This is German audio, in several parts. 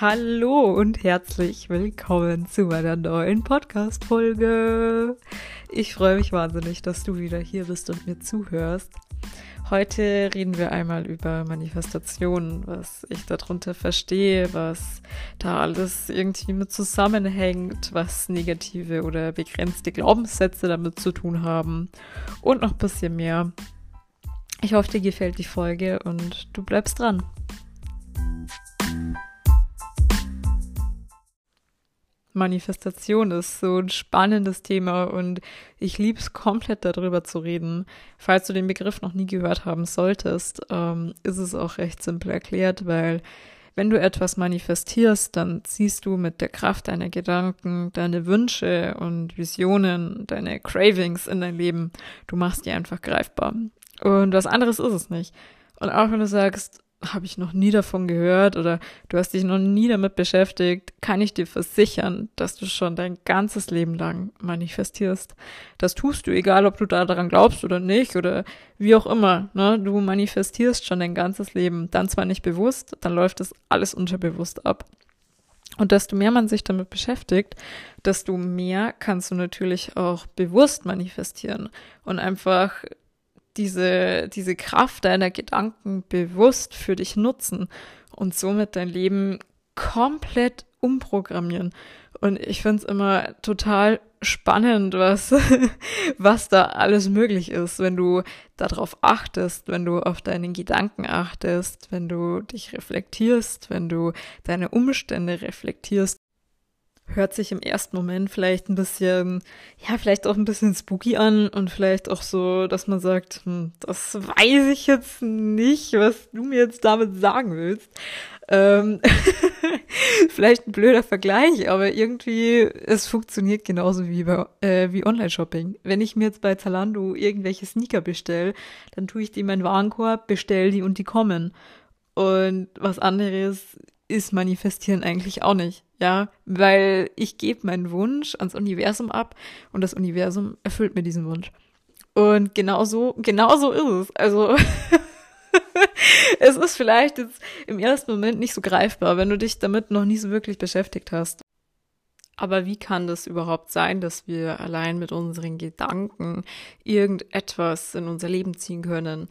Hallo und herzlich willkommen zu meiner neuen Podcast-Folge. Ich freue mich wahnsinnig, dass du wieder hier bist und mir zuhörst. Heute reden wir einmal über Manifestationen, was ich darunter verstehe, was da alles irgendwie mit zusammenhängt, was negative oder begrenzte Glaubenssätze damit zu tun haben und noch ein bisschen mehr. Ich hoffe, dir gefällt die Folge und du bleibst dran. Manifestation ist so ein spannendes Thema und ich liebe es komplett darüber zu reden. Falls du den Begriff noch nie gehört haben solltest, ähm, ist es auch recht simpel erklärt, weil wenn du etwas manifestierst, dann ziehst du mit der Kraft deiner Gedanken deine Wünsche und Visionen, deine Cravings in dein Leben. Du machst die einfach greifbar. Und was anderes ist es nicht. Und auch wenn du sagst, habe ich noch nie davon gehört oder du hast dich noch nie damit beschäftigt, kann ich dir versichern, dass du schon dein ganzes Leben lang manifestierst. Das tust du, egal ob du da daran glaubst oder nicht oder wie auch immer. Ne? Du manifestierst schon dein ganzes Leben. Dann zwar nicht bewusst, dann läuft das alles unterbewusst ab. Und desto mehr man sich damit beschäftigt, desto mehr kannst du natürlich auch bewusst manifestieren und einfach diese, diese Kraft deiner Gedanken bewusst für dich nutzen und somit dein Leben komplett umprogrammieren. Und ich finde es immer total spannend, was, was da alles möglich ist, wenn du darauf achtest, wenn du auf deinen Gedanken achtest, wenn du dich reflektierst, wenn du deine Umstände reflektierst hört sich im ersten Moment vielleicht ein bisschen, ja, vielleicht auch ein bisschen spooky an und vielleicht auch so, dass man sagt, hm, das weiß ich jetzt nicht, was du mir jetzt damit sagen willst. Ähm, vielleicht ein blöder Vergleich, aber irgendwie, es funktioniert genauso wie bei, äh, wie Online-Shopping. Wenn ich mir jetzt bei Zalando irgendwelche Sneaker bestelle, dann tue ich die in meinen Warenkorb, bestelle die und die kommen. Und was anderes ist manifestieren eigentlich auch nicht. Ja, weil ich gebe meinen Wunsch ans Universum ab und das Universum erfüllt mir diesen Wunsch. Und genau so, genau so ist es. Also es ist vielleicht jetzt im ersten Moment nicht so greifbar, wenn du dich damit noch nie so wirklich beschäftigt hast. Aber wie kann das überhaupt sein, dass wir allein mit unseren Gedanken irgendetwas in unser Leben ziehen können?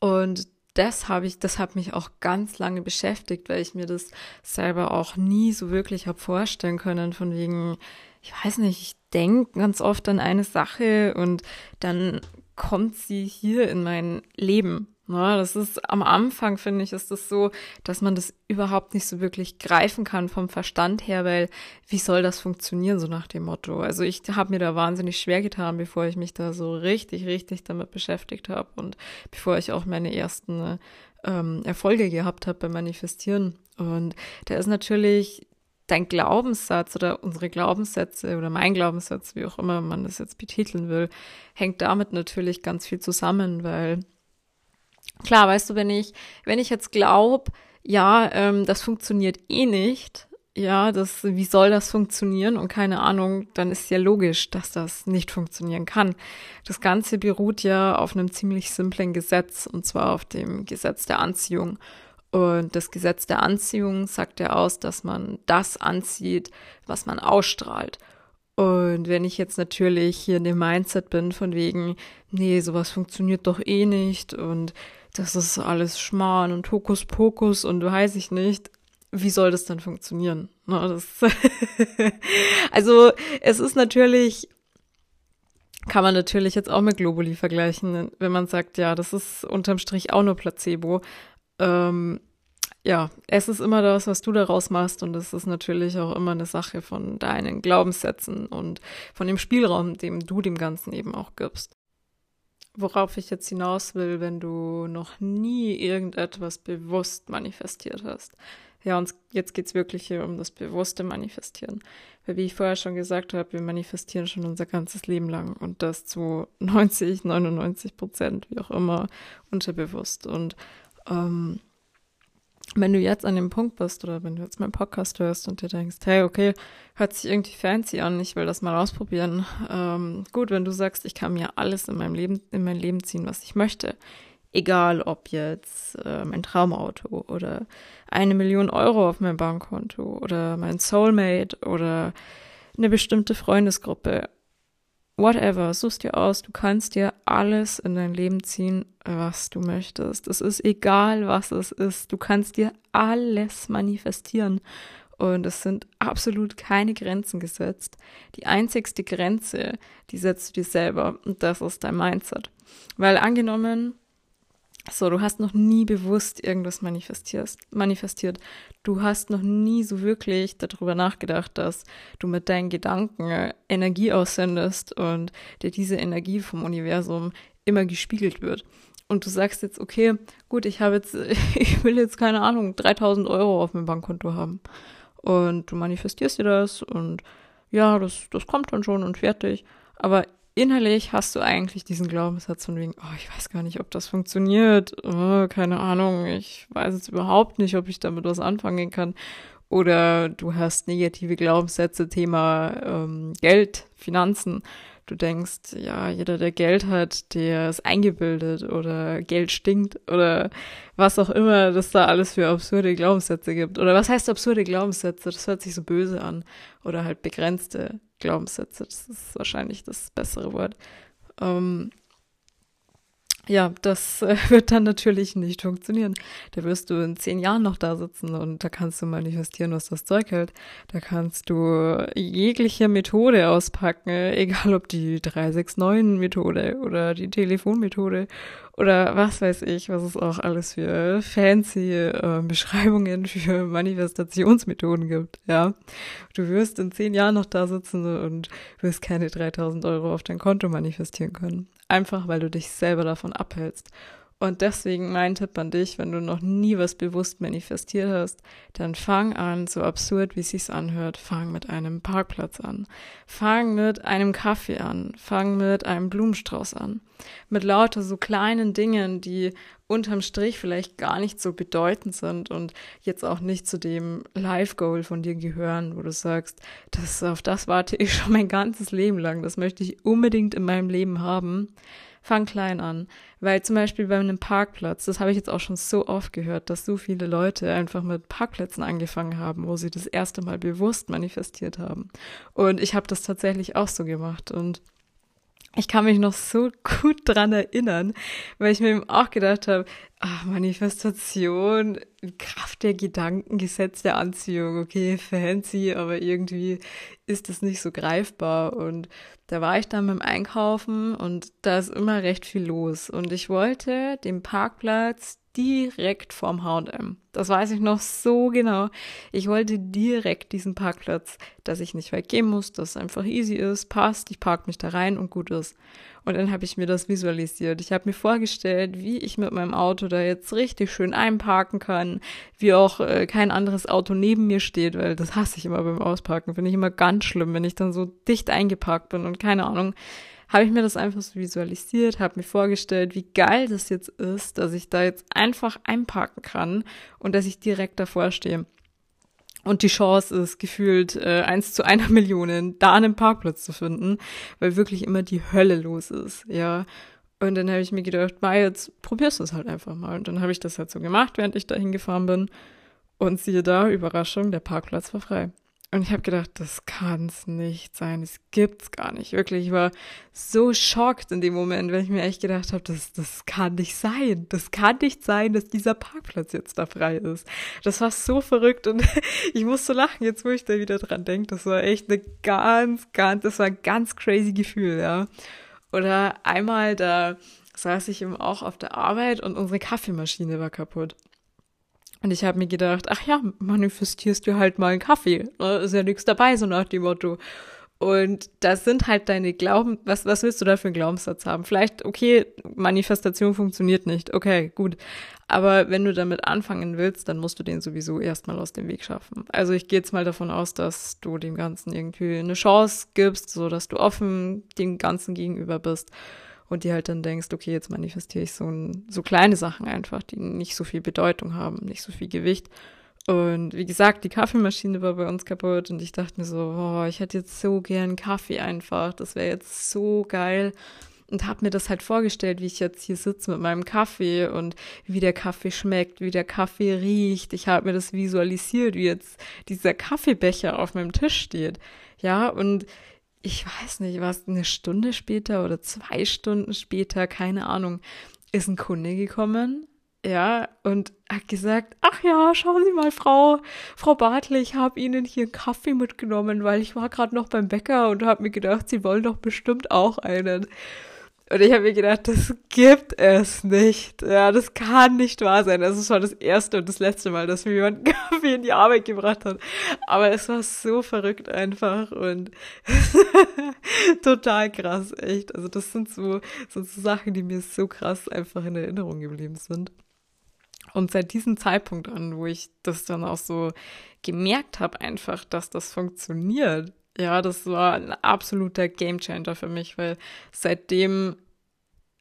Und das habe ich, das hat mich auch ganz lange beschäftigt, weil ich mir das selber auch nie so wirklich habe vorstellen können, von wegen, ich weiß nicht, ich denke ganz oft an eine Sache und dann kommt sie hier in mein Leben. Ja, das ist am Anfang, finde ich, ist das so, dass man das überhaupt nicht so wirklich greifen kann vom Verstand her, weil wie soll das funktionieren, so nach dem Motto? Also ich habe mir da wahnsinnig schwer getan, bevor ich mich da so richtig, richtig damit beschäftigt habe und bevor ich auch meine ersten ähm, Erfolge gehabt habe beim Manifestieren. Und da ist natürlich dein Glaubenssatz oder unsere Glaubenssätze oder mein Glaubenssatz, wie auch immer man das jetzt betiteln will, hängt damit natürlich ganz viel zusammen, weil Klar, weißt du, wenn ich, wenn ich jetzt glaube, ja, ähm, das funktioniert eh nicht, ja, das, wie soll das funktionieren? Und keine Ahnung, dann ist ja logisch, dass das nicht funktionieren kann. Das Ganze beruht ja auf einem ziemlich simplen Gesetz, und zwar auf dem Gesetz der Anziehung. Und das Gesetz der Anziehung sagt ja aus, dass man das anzieht, was man ausstrahlt. Und wenn ich jetzt natürlich hier in dem Mindset bin von wegen, nee, sowas funktioniert doch eh nicht und das ist alles Schmarrn und Hokuspokus und weiß ich nicht, wie soll das dann funktionieren? Ne, das also es ist natürlich, kann man natürlich jetzt auch mit Globuli vergleichen, wenn man sagt, ja, das ist unterm Strich auch nur Placebo. Ähm, ja, es ist immer das, was du daraus machst und es ist natürlich auch immer eine Sache von deinen Glaubenssätzen und von dem Spielraum, dem du dem Ganzen eben auch gibst worauf ich jetzt hinaus will, wenn du noch nie irgendetwas bewusst manifestiert hast. Ja, und jetzt geht's wirklich hier um das bewusste Manifestieren. Weil wie ich vorher schon gesagt habe, wir manifestieren schon unser ganzes Leben lang und das zu 90, 99 Prozent, wie auch immer, unterbewusst. Und ähm, wenn du jetzt an dem Punkt bist oder wenn du jetzt meinen Podcast hörst und dir denkst, hey, okay, hört sich irgendwie fancy an, ich will das mal ausprobieren. Ähm, gut, wenn du sagst, ich kann mir alles in meinem Leben, in mein Leben ziehen, was ich möchte. Egal ob jetzt äh, mein Traumauto oder eine Million Euro auf meinem Bankkonto oder mein Soulmate oder eine bestimmte Freundesgruppe. Whatever, suchst dir aus, du kannst dir alles in dein Leben ziehen, was du möchtest. Es ist egal, was es ist. Du kannst dir alles manifestieren. Und es sind absolut keine Grenzen gesetzt. Die einzigste Grenze, die setzt du dir selber. Und das ist dein Mindset. Weil angenommen, so, du hast noch nie bewusst irgendwas manifestierst, manifestiert. Du hast noch nie so wirklich darüber nachgedacht, dass du mit deinen Gedanken Energie aussendest und dir diese Energie vom Universum immer gespiegelt wird. Und du sagst jetzt, okay, gut, ich habe jetzt, ich will jetzt keine Ahnung, 3000 Euro auf meinem Bankkonto haben. Und du manifestierst dir das und ja, das, das kommt dann schon und fertig. Aber innerlich hast du eigentlich diesen Glaubenssatz von wegen, oh, ich weiß gar nicht, ob das funktioniert, oh, keine Ahnung, ich weiß jetzt überhaupt nicht, ob ich damit was anfangen kann. Oder du hast negative Glaubenssätze, Thema ähm, Geld, Finanzen. Du denkst, ja, jeder, der Geld hat, der ist eingebildet oder Geld stinkt oder was auch immer, dass da alles für absurde Glaubenssätze gibt. Oder was heißt absurde Glaubenssätze? Das hört sich so böse an. Oder halt begrenzte Glaubenssätze. Das ist wahrscheinlich das bessere Wort. Ähm, ja, das äh, wird dann natürlich nicht funktionieren. Da wirst du in zehn Jahren noch da sitzen und da kannst du manifestieren, was das Zeug hält. Da kannst du jegliche Methode auspacken, egal ob die 369-Methode oder die Telefonmethode oder was weiß ich, was es auch alles für fancy äh, Beschreibungen für Manifestationsmethoden gibt, ja. Du wirst in zehn Jahren noch da sitzen und wirst keine 3000 Euro auf dein Konto manifestieren können. Einfach, weil du dich selber davon abhältst. Und deswegen mein Tipp an dich, wenn du noch nie was bewusst manifestiert hast, dann fang an, so absurd wie es sich anhört, fang mit einem Parkplatz an. Fang mit einem Kaffee an. Fang mit einem Blumenstrauß an. Mit lauter so kleinen Dingen, die unterm Strich vielleicht gar nicht so bedeutend sind und jetzt auch nicht zu dem Life-Goal von dir gehören, wo du sagst, das, auf das warte ich schon mein ganzes Leben lang. Das möchte ich unbedingt in meinem Leben haben fang klein an. Weil zum Beispiel bei einem Parkplatz, das habe ich jetzt auch schon so oft gehört, dass so viele Leute einfach mit Parkplätzen angefangen haben, wo sie das erste Mal bewusst manifestiert haben. Und ich habe das tatsächlich auch so gemacht. Und ich kann mich noch so gut dran erinnern, weil ich mir eben auch gedacht habe, ach, Manifestation, Kraft der Gedanken, Gesetz der Anziehung, okay, fancy, aber irgendwie ist das nicht so greifbar. Und da war ich dann beim Einkaufen und da ist immer recht viel los. Und ich wollte den Parkplatz direkt vorm H&M. Das weiß ich noch so genau. Ich wollte direkt diesen Parkplatz, dass ich nicht weggehen muss, dass es einfach easy ist, passt, ich park mich da rein und gut ist. Und dann habe ich mir das visualisiert. Ich habe mir vorgestellt, wie ich mit meinem Auto da jetzt richtig schön einparken kann, wie auch äh, kein anderes Auto neben mir steht, weil das hasse ich immer beim Ausparken. Finde ich immer ganz schlimm, wenn ich dann so dicht eingeparkt bin und keine Ahnung habe ich mir das einfach so visualisiert, habe mir vorgestellt, wie geil das jetzt ist, dass ich da jetzt einfach einparken kann und dass ich direkt davor stehe. Und die Chance ist gefühlt äh, eins zu einer Million, da einen Parkplatz zu finden, weil wirklich immer die Hölle los ist, ja. Und dann habe ich mir gedacht, mal jetzt probierst du es halt einfach mal. Und dann habe ich das halt so gemacht, während ich da hingefahren bin. Und siehe da, Überraschung, der Parkplatz war frei. Und ich habe gedacht, das kann's nicht sein, das gibt's gar nicht. Wirklich, ich war so schockt in dem Moment, weil ich mir echt gedacht habe, das, das kann nicht sein. Das kann nicht sein, dass dieser Parkplatz jetzt da frei ist. Das war so verrückt und ich musste lachen, jetzt wo ich da wieder dran denke. Das war echt eine ganz, ganz, das war ein ganz crazy Gefühl, ja. Oder einmal da saß ich eben auch auf der Arbeit und unsere Kaffeemaschine war kaputt. Und ich habe mir gedacht, ach ja, manifestierst du halt mal einen Kaffee. Ne? Ist ja nichts dabei, so nach dem Motto. Und das sind halt deine Glauben, was, was willst du da für einen Glaubenssatz haben? Vielleicht, okay, Manifestation funktioniert nicht, okay, gut. Aber wenn du damit anfangen willst, dann musst du den sowieso erstmal aus dem Weg schaffen. Also ich gehe jetzt mal davon aus, dass du dem Ganzen irgendwie eine Chance gibst, so dass du offen dem Ganzen gegenüber bist und dir halt dann denkst, okay, jetzt manifestiere ich so, ein, so kleine Sachen einfach, die nicht so viel Bedeutung haben, nicht so viel Gewicht. Und wie gesagt, die Kaffeemaschine war bei uns kaputt und ich dachte mir so, oh, ich hätte jetzt so gern Kaffee einfach, das wäre jetzt so geil. und habe mir das halt vorgestellt, wie ich jetzt hier sitze mit meinem Kaffee und wie der Kaffee schmeckt, wie der Kaffee riecht. Ich habe mir das visualisiert, wie jetzt dieser Kaffeebecher auf meinem Tisch steht. Ja, und ich weiß nicht, was eine Stunde später oder zwei Stunden später, keine Ahnung, ist ein Kunde gekommen ja, und hat gesagt, ach ja, schauen Sie mal, Frau, Frau Bartle, ich habe Ihnen hier einen Kaffee mitgenommen, weil ich war gerade noch beim Bäcker und habe mir gedacht, Sie wollen doch bestimmt auch einen. Und ich habe mir gedacht, das gibt es nicht. Ja, das kann nicht wahr sein. Das ist schon das erste und das letzte Mal, dass mir jemand Kaffee in die Arbeit gebracht hat. Aber es war so verrückt einfach und total krass, echt. Also das sind so, so Sachen, die mir so krass einfach in Erinnerung geblieben sind. Und seit diesem Zeitpunkt an, wo ich das dann auch so gemerkt habe, einfach, dass das funktioniert, ja, das war ein absoluter Gamechanger für mich, weil seitdem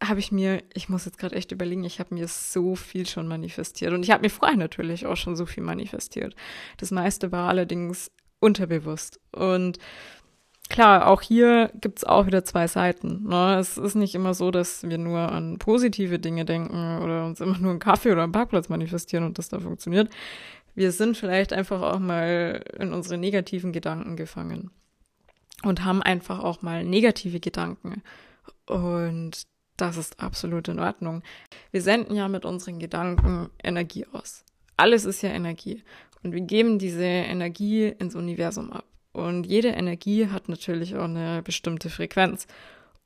habe ich mir, ich muss jetzt gerade echt überlegen, ich habe mir so viel schon manifestiert und ich habe mir vorher natürlich auch schon so viel manifestiert. Das meiste war allerdings unterbewusst und klar, auch hier gibt's auch wieder zwei Seiten. Ne? Es ist nicht immer so, dass wir nur an positive Dinge denken oder uns immer nur einen Kaffee oder einen Parkplatz manifestieren und das da funktioniert. Wir sind vielleicht einfach auch mal in unsere negativen Gedanken gefangen und haben einfach auch mal negative Gedanken. Und das ist absolut in Ordnung. Wir senden ja mit unseren Gedanken Energie aus. Alles ist ja Energie. Und wir geben diese Energie ins Universum ab. Und jede Energie hat natürlich auch eine bestimmte Frequenz.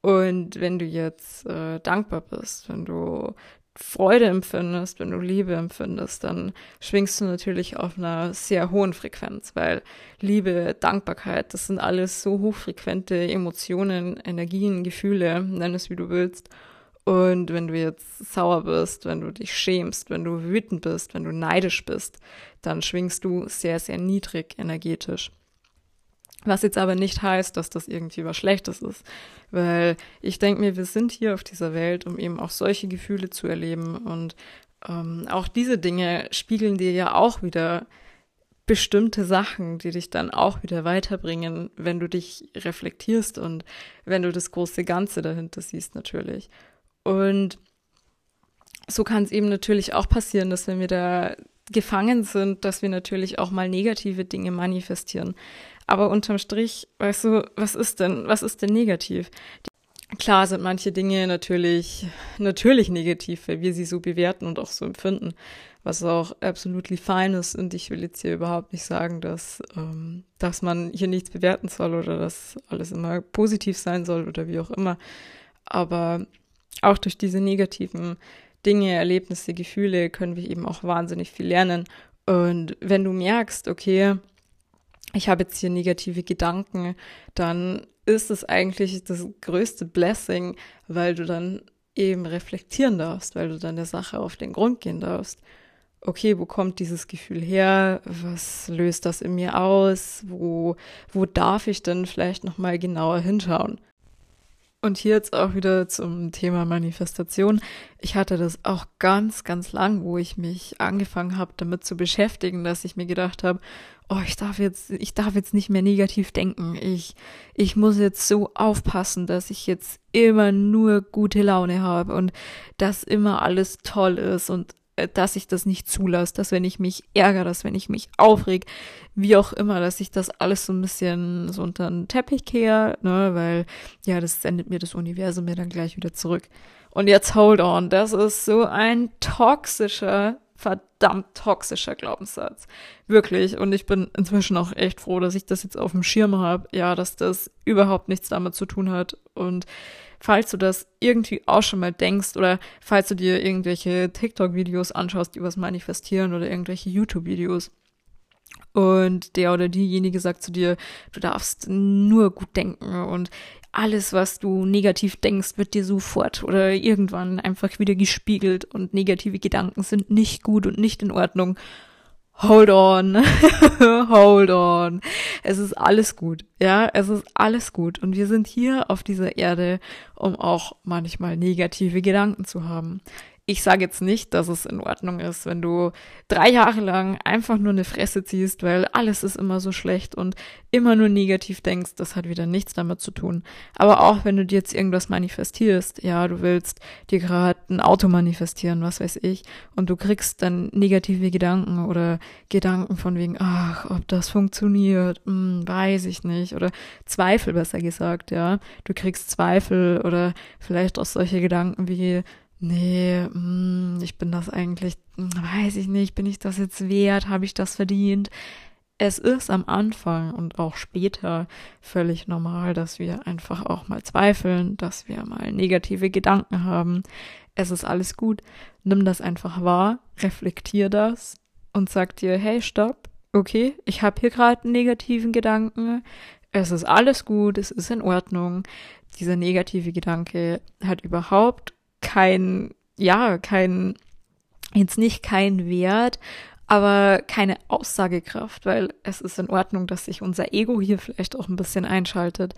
Und wenn du jetzt äh, dankbar bist, wenn du Freude empfindest, wenn du Liebe empfindest, dann schwingst du natürlich auf einer sehr hohen Frequenz, weil Liebe, Dankbarkeit, das sind alles so hochfrequente Emotionen, Energien, Gefühle, nenn es wie du willst. Und wenn du jetzt sauer bist, wenn du dich schämst, wenn du wütend bist, wenn du neidisch bist, dann schwingst du sehr, sehr niedrig energetisch. Was jetzt aber nicht heißt, dass das irgendwie was Schlechtes ist. Weil ich denke mir, wir sind hier auf dieser Welt, um eben auch solche Gefühle zu erleben. Und ähm, auch diese Dinge spiegeln dir ja auch wieder bestimmte Sachen, die dich dann auch wieder weiterbringen, wenn du dich reflektierst und wenn du das große Ganze dahinter siehst natürlich. Und so kann es eben natürlich auch passieren, dass wenn wir da gefangen sind, dass wir natürlich auch mal negative Dinge manifestieren. Aber unterm Strich, weißt du, was ist denn, was ist denn negativ? Klar sind manche Dinge natürlich, natürlich negativ, weil wir sie so bewerten und auch so empfinden, was auch absolut fein ist. Und ich will jetzt hier überhaupt nicht sagen, dass, ähm, dass man hier nichts bewerten soll oder dass alles immer positiv sein soll oder wie auch immer. Aber auch durch diese negativen Dinge, Erlebnisse, Gefühle können wir eben auch wahnsinnig viel lernen. Und wenn du merkst, okay, ich habe jetzt hier negative Gedanken, dann ist es eigentlich das größte Blessing, weil du dann eben reflektieren darfst, weil du dann der Sache auf den Grund gehen darfst. Okay, wo kommt dieses Gefühl her? Was löst das in mir aus? Wo, wo darf ich denn vielleicht nochmal genauer hinschauen? Und hier jetzt auch wieder zum Thema Manifestation. Ich hatte das auch ganz, ganz lang, wo ich mich angefangen habe, damit zu beschäftigen, dass ich mir gedacht habe, oh, ich darf jetzt, ich darf jetzt nicht mehr negativ denken. Ich, ich muss jetzt so aufpassen, dass ich jetzt immer nur gute Laune habe und dass immer alles toll ist und äh, dass ich das nicht zulasse, dass wenn ich mich ärgere, dass wenn ich mich aufreg, wie auch immer, dass ich das alles so ein bisschen so unter den Teppich kehre, ne, weil ja, das sendet mir das Universum mir dann gleich wieder zurück. Und jetzt hold on, das ist so ein toxischer, verdammt toxischer Glaubenssatz. Wirklich. Und ich bin inzwischen auch echt froh, dass ich das jetzt auf dem Schirm habe. Ja, dass das überhaupt nichts damit zu tun hat. Und falls du das irgendwie auch schon mal denkst oder falls du dir irgendwelche TikTok-Videos anschaust, die was manifestieren oder irgendwelche YouTube-Videos und der oder diejenige sagt zu dir, du darfst nur gut denken und alles, was du negativ denkst, wird dir sofort oder irgendwann einfach wieder gespiegelt und negative Gedanken sind nicht gut und nicht in Ordnung hold on, hold on. Es ist alles gut, ja, es ist alles gut. Und wir sind hier auf dieser Erde, um auch manchmal negative Gedanken zu haben. Ich sage jetzt nicht, dass es in Ordnung ist, wenn du drei Jahre lang einfach nur eine Fresse ziehst, weil alles ist immer so schlecht und immer nur negativ denkst. Das hat wieder nichts damit zu tun. Aber auch wenn du dir jetzt irgendwas manifestierst, ja, du willst dir gerade ein Auto manifestieren, was weiß ich, und du kriegst dann negative Gedanken oder Gedanken von wegen, ach, ob das funktioniert, hm, weiß ich nicht, oder Zweifel besser gesagt, ja. Du kriegst Zweifel oder vielleicht auch solche Gedanken wie, nee, mh, hm, ich bin das eigentlich, hm, weiß ich nicht, bin ich das jetzt wert, habe ich das verdient? Es ist am Anfang und auch später völlig normal, dass wir einfach auch mal zweifeln, dass wir mal negative Gedanken haben. Es ist alles gut. Nimm das einfach wahr, reflektier das und sag dir, hey, stopp, okay, ich habe hier gerade einen negativen Gedanken. Es ist alles gut, es ist in Ordnung. Dieser negative Gedanke hat überhaupt kein, ja, kein, jetzt nicht kein Wert, aber keine Aussagekraft, weil es ist in Ordnung, dass sich unser Ego hier vielleicht auch ein bisschen einschaltet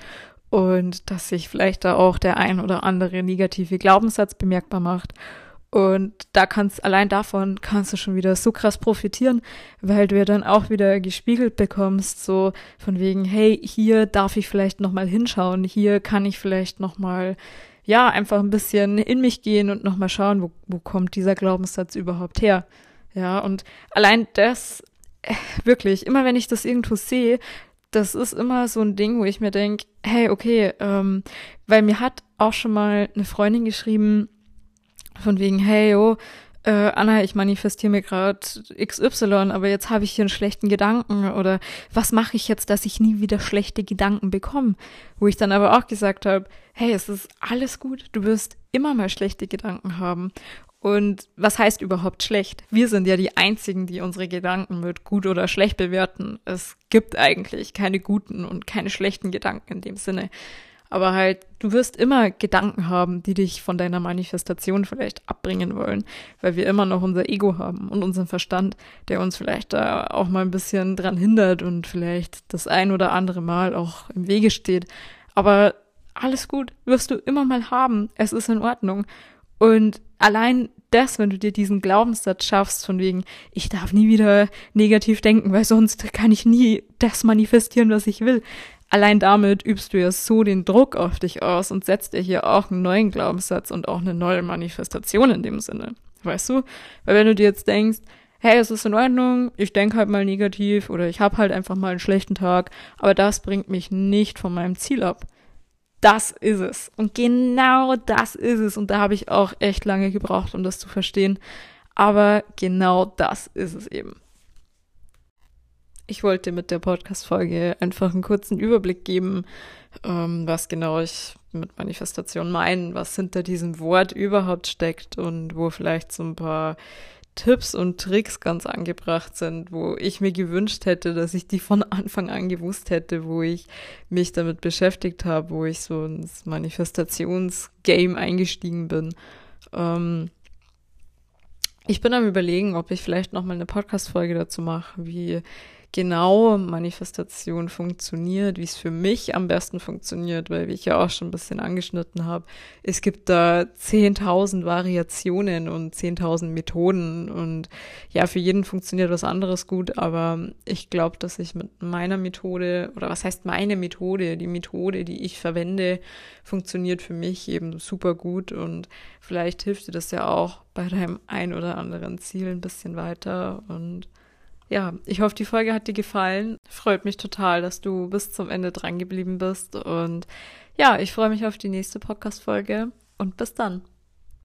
und dass sich vielleicht da auch der ein oder andere negative Glaubenssatz bemerkbar macht. Und da kannst, allein davon kannst du schon wieder so krass profitieren, weil du ja dann auch wieder gespiegelt bekommst, so von wegen, hey, hier darf ich vielleicht nochmal hinschauen, hier kann ich vielleicht nochmal ja, einfach ein bisschen in mich gehen und nochmal schauen, wo, wo kommt dieser Glaubenssatz überhaupt her. Ja, und allein das, äh, wirklich, immer wenn ich das irgendwo sehe, das ist immer so ein Ding, wo ich mir denke, hey, okay, ähm, weil mir hat auch schon mal eine Freundin geschrieben, von wegen, hey, oh, äh, Anna, ich manifestiere mir gerade XY, aber jetzt habe ich hier einen schlechten Gedanken oder was mache ich jetzt, dass ich nie wieder schlechte Gedanken bekomme? Wo ich dann aber auch gesagt habe, hey, es ist alles gut, du wirst immer mal schlechte Gedanken haben. Und was heißt überhaupt schlecht? Wir sind ja die Einzigen, die unsere Gedanken mit gut oder schlecht bewerten. Es gibt eigentlich keine guten und keine schlechten Gedanken in dem Sinne. Aber halt, du wirst immer Gedanken haben, die dich von deiner Manifestation vielleicht abbringen wollen, weil wir immer noch unser Ego haben und unseren Verstand, der uns vielleicht da auch mal ein bisschen dran hindert und vielleicht das ein oder andere Mal auch im Wege steht. Aber alles gut, wirst du immer mal haben. Es ist in Ordnung. Und allein das, wenn du dir diesen Glaubenssatz schaffst, von wegen, ich darf nie wieder negativ denken, weil sonst kann ich nie das manifestieren, was ich will allein damit übst du ja so den Druck auf dich aus und setzt dir hier auch einen neuen Glaubenssatz und auch eine neue Manifestation in dem Sinne. Weißt du? Weil wenn du dir jetzt denkst, hey, es ist in Ordnung, ich denke halt mal negativ oder ich habe halt einfach mal einen schlechten Tag, aber das bringt mich nicht von meinem Ziel ab. Das ist es. Und genau das ist es. Und da habe ich auch echt lange gebraucht, um das zu verstehen. Aber genau das ist es eben. Ich wollte mit der Podcast-Folge einfach einen kurzen Überblick geben, ähm, was genau ich mit Manifestation meine, was hinter diesem Wort überhaupt steckt und wo vielleicht so ein paar Tipps und Tricks ganz angebracht sind, wo ich mir gewünscht hätte, dass ich die von Anfang an gewusst hätte, wo ich mich damit beschäftigt habe, wo ich so ins Manifestationsgame eingestiegen bin. Ähm, ich bin am überlegen, ob ich vielleicht noch mal eine Podcast-Folge dazu mache, wie genau Manifestation funktioniert, wie es für mich am besten funktioniert, weil wie ich ja auch schon ein bisschen angeschnitten habe, es gibt da 10.000 Variationen und 10.000 Methoden und ja, für jeden funktioniert was anderes gut, aber ich glaube, dass ich mit meiner Methode oder was heißt meine Methode, die Methode, die ich verwende, funktioniert für mich eben super gut und vielleicht hilft dir das ja auch bei deinem ein oder anderen Ziel ein bisschen weiter und ja, ich hoffe, die Folge hat dir gefallen. Freut mich total, dass du bis zum Ende dran geblieben bist. Und ja, ich freue mich auf die nächste Podcast-Folge und bis dann.